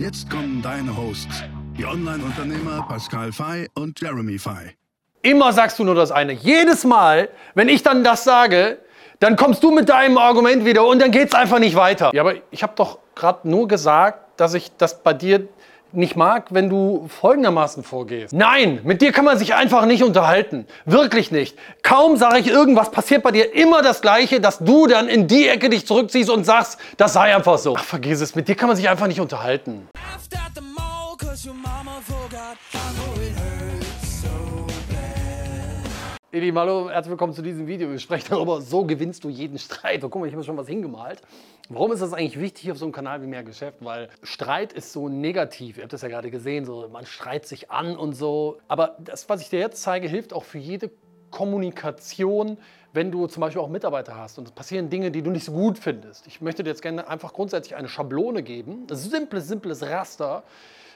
Jetzt kommen deine Hosts, die Online-Unternehmer Pascal Fay und Jeremy Fay. Immer sagst du nur das eine. Jedes Mal, wenn ich dann das sage, dann kommst du mit deinem Argument wieder und dann geht es einfach nicht weiter. Ja, aber ich habe doch gerade nur gesagt, dass ich das bei dir nicht mag, wenn du folgendermaßen vorgehst. Nein, mit dir kann man sich einfach nicht unterhalten. Wirklich nicht. Kaum sage ich irgendwas, passiert bei dir immer das Gleiche, dass du dann in die Ecke dich zurückziehst und sagst, das sei einfach so. Ach, vergiss es, mit dir kann man sich einfach nicht unterhalten. Lieben, hallo, herzlich willkommen zu diesem Video. Wir sprechen darüber, so gewinnst du jeden Streit. Und guck mal, ich habe schon was hingemalt. Warum ist das eigentlich wichtig auf so einem Kanal wie Mehr Geschäft? Weil Streit ist so negativ. Ihr habt das ja gerade gesehen, so man schreit sich an und so. Aber das, was ich dir jetzt zeige, hilft auch für jede Kommunikation, wenn du zum Beispiel auch Mitarbeiter hast und es passieren Dinge, die du nicht so gut findest. Ich möchte dir jetzt gerne einfach grundsätzlich eine Schablone geben, ein simples, simples Raster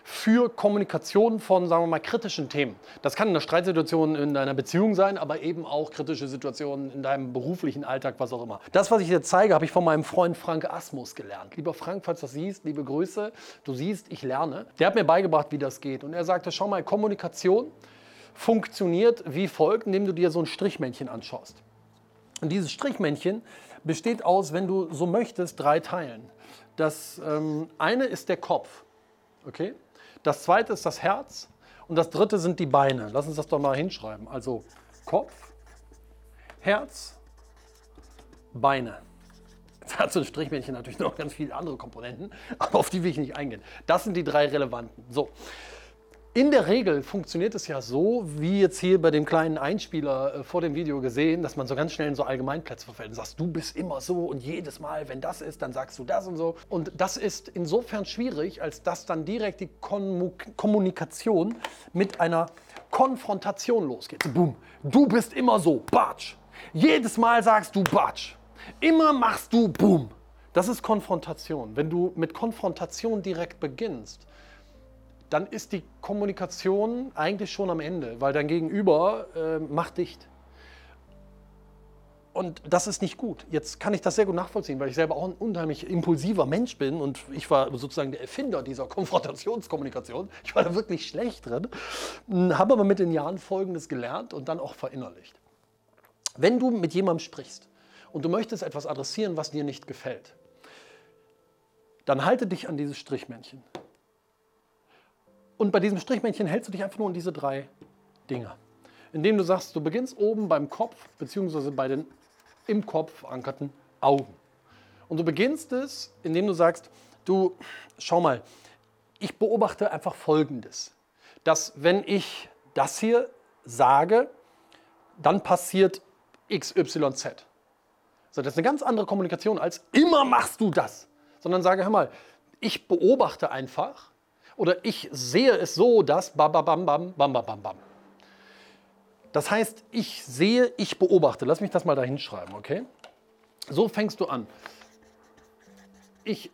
für Kommunikation von, sagen wir mal, kritischen Themen. Das kann eine Streitsituation in deiner Beziehung sein, aber eben auch kritische Situationen in deinem beruflichen Alltag, was auch immer. Das, was ich dir zeige, habe ich von meinem Freund Frank Asmus gelernt. Lieber Frank, falls du das siehst, liebe Grüße, du siehst, ich lerne. Der hat mir beigebracht, wie das geht. Und er sagte, schau mal, Kommunikation funktioniert wie folgt, indem du dir so ein Strichmännchen anschaust. Und dieses Strichmännchen besteht aus, wenn du so möchtest, drei Teilen. Das ähm, eine ist der Kopf, okay? Das zweite ist das Herz und das dritte sind die Beine. Lass uns das doch mal hinschreiben. Also Kopf, Herz, Beine. Jetzt hat so ein Strichmännchen natürlich noch ganz viele andere Komponenten, aber auf die will ich nicht eingehen. Das sind die drei relevanten. So. In der Regel funktioniert es ja so, wie jetzt hier bei dem kleinen Einspieler äh, vor dem Video gesehen, dass man so ganz schnell in so Allgemeinplätze verfällt und sagst, du bist immer so und jedes Mal, wenn das ist, dann sagst du das und so. Und das ist insofern schwierig, als dass dann direkt die Konmu- Kommunikation mit einer Konfrontation losgeht. Boom, du bist immer so, batsch. Jedes Mal sagst du batsch. Immer machst du boom. Das ist Konfrontation. Wenn du mit Konfrontation direkt beginnst, dann ist die Kommunikation eigentlich schon am Ende, weil dein Gegenüber äh, macht dicht. Und das ist nicht gut. Jetzt kann ich das sehr gut nachvollziehen, weil ich selber auch ein unheimlich impulsiver Mensch bin und ich war sozusagen der Erfinder dieser Konfrontationskommunikation. Ich war da wirklich schlecht drin, habe aber mit den Jahren Folgendes gelernt und dann auch verinnerlicht. Wenn du mit jemandem sprichst und du möchtest etwas adressieren, was dir nicht gefällt, dann halte dich an dieses Strichmännchen. Und bei diesem Strichmännchen hältst du dich einfach nur an diese drei Dinge. Indem du sagst, du beginnst oben beim Kopf, beziehungsweise bei den im Kopf verankerten Augen. Und du beginnst es, indem du sagst, du, schau mal, ich beobachte einfach Folgendes. Dass wenn ich das hier sage, dann passiert XYZ. So, das ist eine ganz andere Kommunikation als immer machst du das. Sondern sage, hör mal, ich beobachte einfach oder ich sehe es so, dass bam, bam, bam, bam, bam, bam, bam. Das heißt, ich sehe, ich beobachte. Lass mich das mal da hinschreiben, okay? So fängst du an. Ich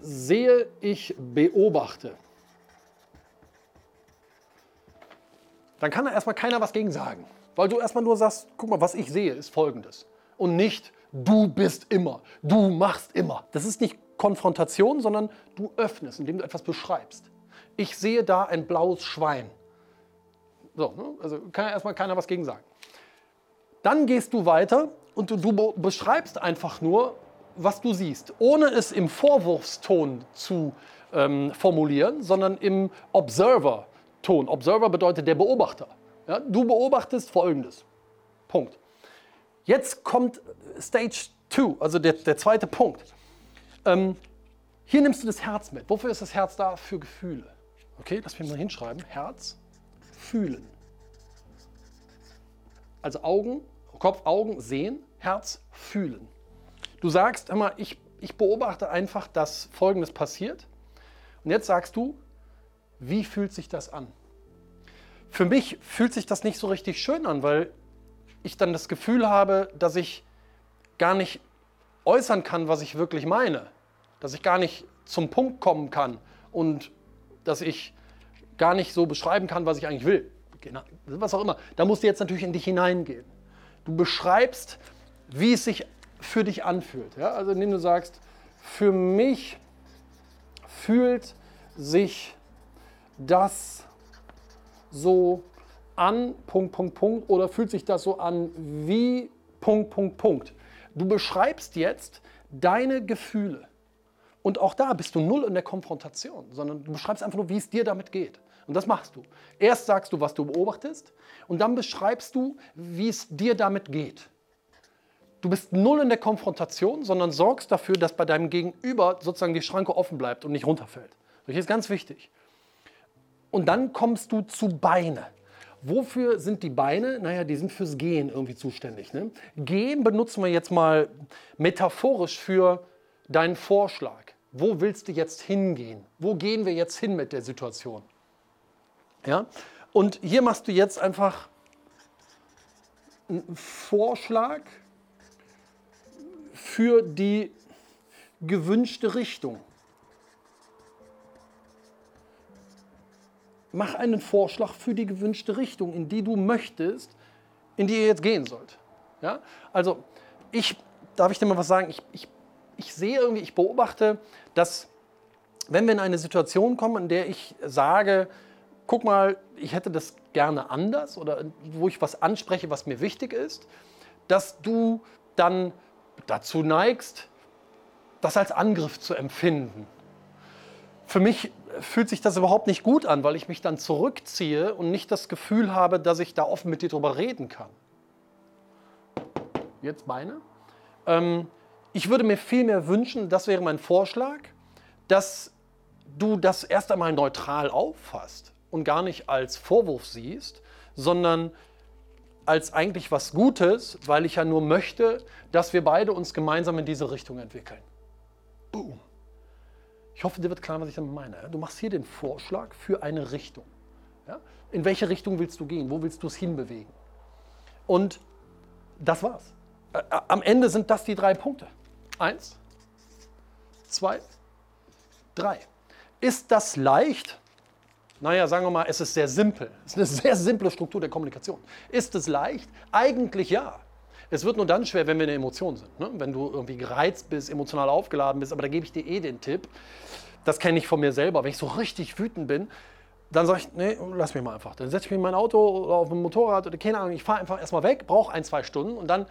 sehe, ich beobachte. Dann kann da erstmal keiner was gegen sagen. Weil du erstmal nur sagst, guck mal, was ich sehe, ist folgendes. Und nicht, du bist immer, du machst immer. Das ist nicht Konfrontation, sondern du öffnest, indem du etwas beschreibst. Ich sehe da ein blaues Schwein. So, ne? also kann ja erstmal keiner was gegen sagen. Dann gehst du weiter und du, du beschreibst einfach nur, was du siehst, ohne es im Vorwurfston zu ähm, formulieren, sondern im Observer-Ton. Observer bedeutet der Beobachter. Ja? Du beobachtest Folgendes. Punkt. Jetzt kommt Stage 2, also der, der zweite Punkt. Ähm, hier nimmst du das Herz mit. Wofür ist das Herz da? Für Gefühle. Okay, lass mich mal hinschreiben. Herz, fühlen. Also Augen, Kopf, Augen sehen, Herz fühlen. Du sagst immer, ich, ich beobachte einfach, dass Folgendes passiert. Und jetzt sagst du, wie fühlt sich das an? Für mich fühlt sich das nicht so richtig schön an, weil ich dann das Gefühl habe, dass ich gar nicht äußern kann, was ich wirklich meine. Dass ich gar nicht zum Punkt kommen kann und dass ich gar nicht so beschreiben kann, was ich eigentlich will. Was auch immer. Da musst du jetzt natürlich in dich hineingehen. Du beschreibst, wie es sich für dich anfühlt. Ja? Also indem du sagst, für mich fühlt sich das so an, Punkt, Punkt, Punkt, oder fühlt sich das so an wie Punkt, Punkt, Punkt. Du beschreibst jetzt deine Gefühle. Und auch da bist du null in der Konfrontation, sondern du beschreibst einfach nur, wie es dir damit geht. Und das machst du. Erst sagst du, was du beobachtest, und dann beschreibst du, wie es dir damit geht. Du bist null in der Konfrontation, sondern sorgst dafür, dass bei deinem Gegenüber sozusagen die Schranke offen bleibt und nicht runterfällt. Das ist ganz wichtig. Und dann kommst du zu Beine. Wofür sind die Beine? Naja, die sind fürs Gehen irgendwie zuständig. Ne? Gehen benutzen wir jetzt mal metaphorisch für deinen Vorschlag. Wo willst du jetzt hingehen? Wo gehen wir jetzt hin mit der Situation? Ja? Und hier machst du jetzt einfach einen Vorschlag für die gewünschte Richtung. Mach einen Vorschlag für die gewünschte Richtung, in die du möchtest, in die ihr jetzt gehen sollt. Ja? Also, ich, darf ich dir mal was sagen? Ich, ich, ich sehe irgendwie, ich beobachte, dass, wenn wir in eine Situation kommen, in der ich sage, guck mal, ich hätte das gerne anders oder wo ich was anspreche, was mir wichtig ist, dass du dann dazu neigst, das als Angriff zu empfinden. Für mich fühlt sich das überhaupt nicht gut an, weil ich mich dann zurückziehe und nicht das Gefühl habe, dass ich da offen mit dir drüber reden kann. Jetzt Beine. Ähm, ich würde mir viel mehr wünschen, das wäre mein Vorschlag, dass du das erst einmal neutral auffasst und gar nicht als Vorwurf siehst, sondern als eigentlich was Gutes, weil ich ja nur möchte, dass wir beide uns gemeinsam in diese Richtung entwickeln. Boom. Ich hoffe, dir wird klar, was ich damit meine. Du machst hier den Vorschlag für eine Richtung. In welche Richtung willst du gehen? Wo willst du es hinbewegen? Und das war's. Am Ende sind das die drei Punkte. Eins, zwei, drei. Ist das leicht? Naja, sagen wir mal, es ist sehr simpel. Es ist eine sehr simple Struktur der Kommunikation. Ist es leicht? Eigentlich ja. Es wird nur dann schwer, wenn wir eine Emotion sind. Ne? Wenn du irgendwie gereizt bist, emotional aufgeladen bist. Aber da gebe ich dir eh den Tipp. Das kenne ich von mir selber. Wenn ich so richtig wütend bin, dann sage ich, nee, lass mich mal einfach. Dann setze ich mich in mein Auto oder auf ein Motorrad oder keine Ahnung. Ich fahre einfach erstmal weg, brauche ein, zwei Stunden und dann,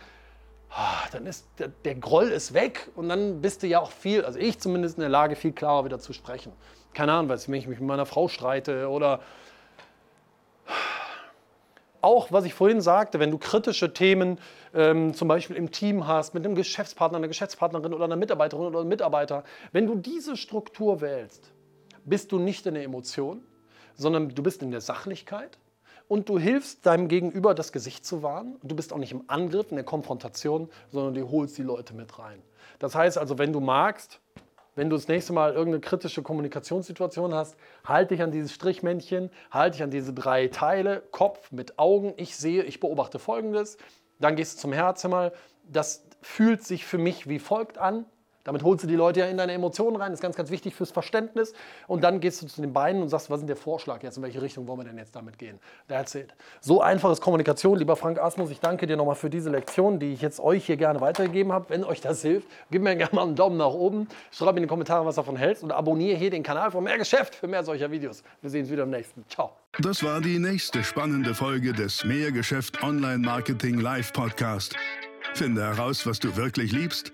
ah, dann ist der, der Groll ist weg und dann bist du ja auch viel, also ich zumindest in der Lage, viel klarer wieder zu sprechen keine Ahnung, wenn ich mich mit meiner Frau streite oder auch, was ich vorhin sagte, wenn du kritische Themen ähm, zum Beispiel im Team hast, mit einem Geschäftspartner, einer Geschäftspartnerin oder einer Mitarbeiterin oder einem Mitarbeiter, wenn du diese Struktur wählst, bist du nicht in der Emotion, sondern du bist in der Sachlichkeit und du hilfst deinem Gegenüber, das Gesicht zu wahren. Du bist auch nicht im Angriff, in der Konfrontation, sondern du holst die Leute mit rein. Das heißt also, wenn du magst, wenn du das nächste Mal irgendeine kritische Kommunikationssituation hast, halte dich an dieses Strichmännchen, halte dich an diese drei Teile, Kopf mit Augen, ich sehe, ich beobachte Folgendes, dann gehst du zum Herzzimmer, das fühlt sich für mich wie folgt an, damit holst du die Leute ja in deine Emotionen rein, das ist ganz, ganz wichtig fürs Verständnis. Und dann gehst du zu den Beinen und sagst, was ist der Vorschlag jetzt, in welche Richtung wollen wir denn jetzt damit gehen? That's it. So einfach ist Kommunikation. Lieber Frank Asmus, ich danke dir nochmal für diese Lektion, die ich jetzt euch hier gerne weitergegeben habe. Wenn euch das hilft, gib mir gerne mal einen Daumen nach oben, schreib in die Kommentare, was davon hältst und abonniere hier den Kanal von Mehr Geschäft für mehr solcher Videos. Wir sehen uns wieder im nächsten. Ciao. Das war die nächste spannende Folge des Mehrgeschäft Online Marketing Live Podcast. Finde heraus, was du wirklich liebst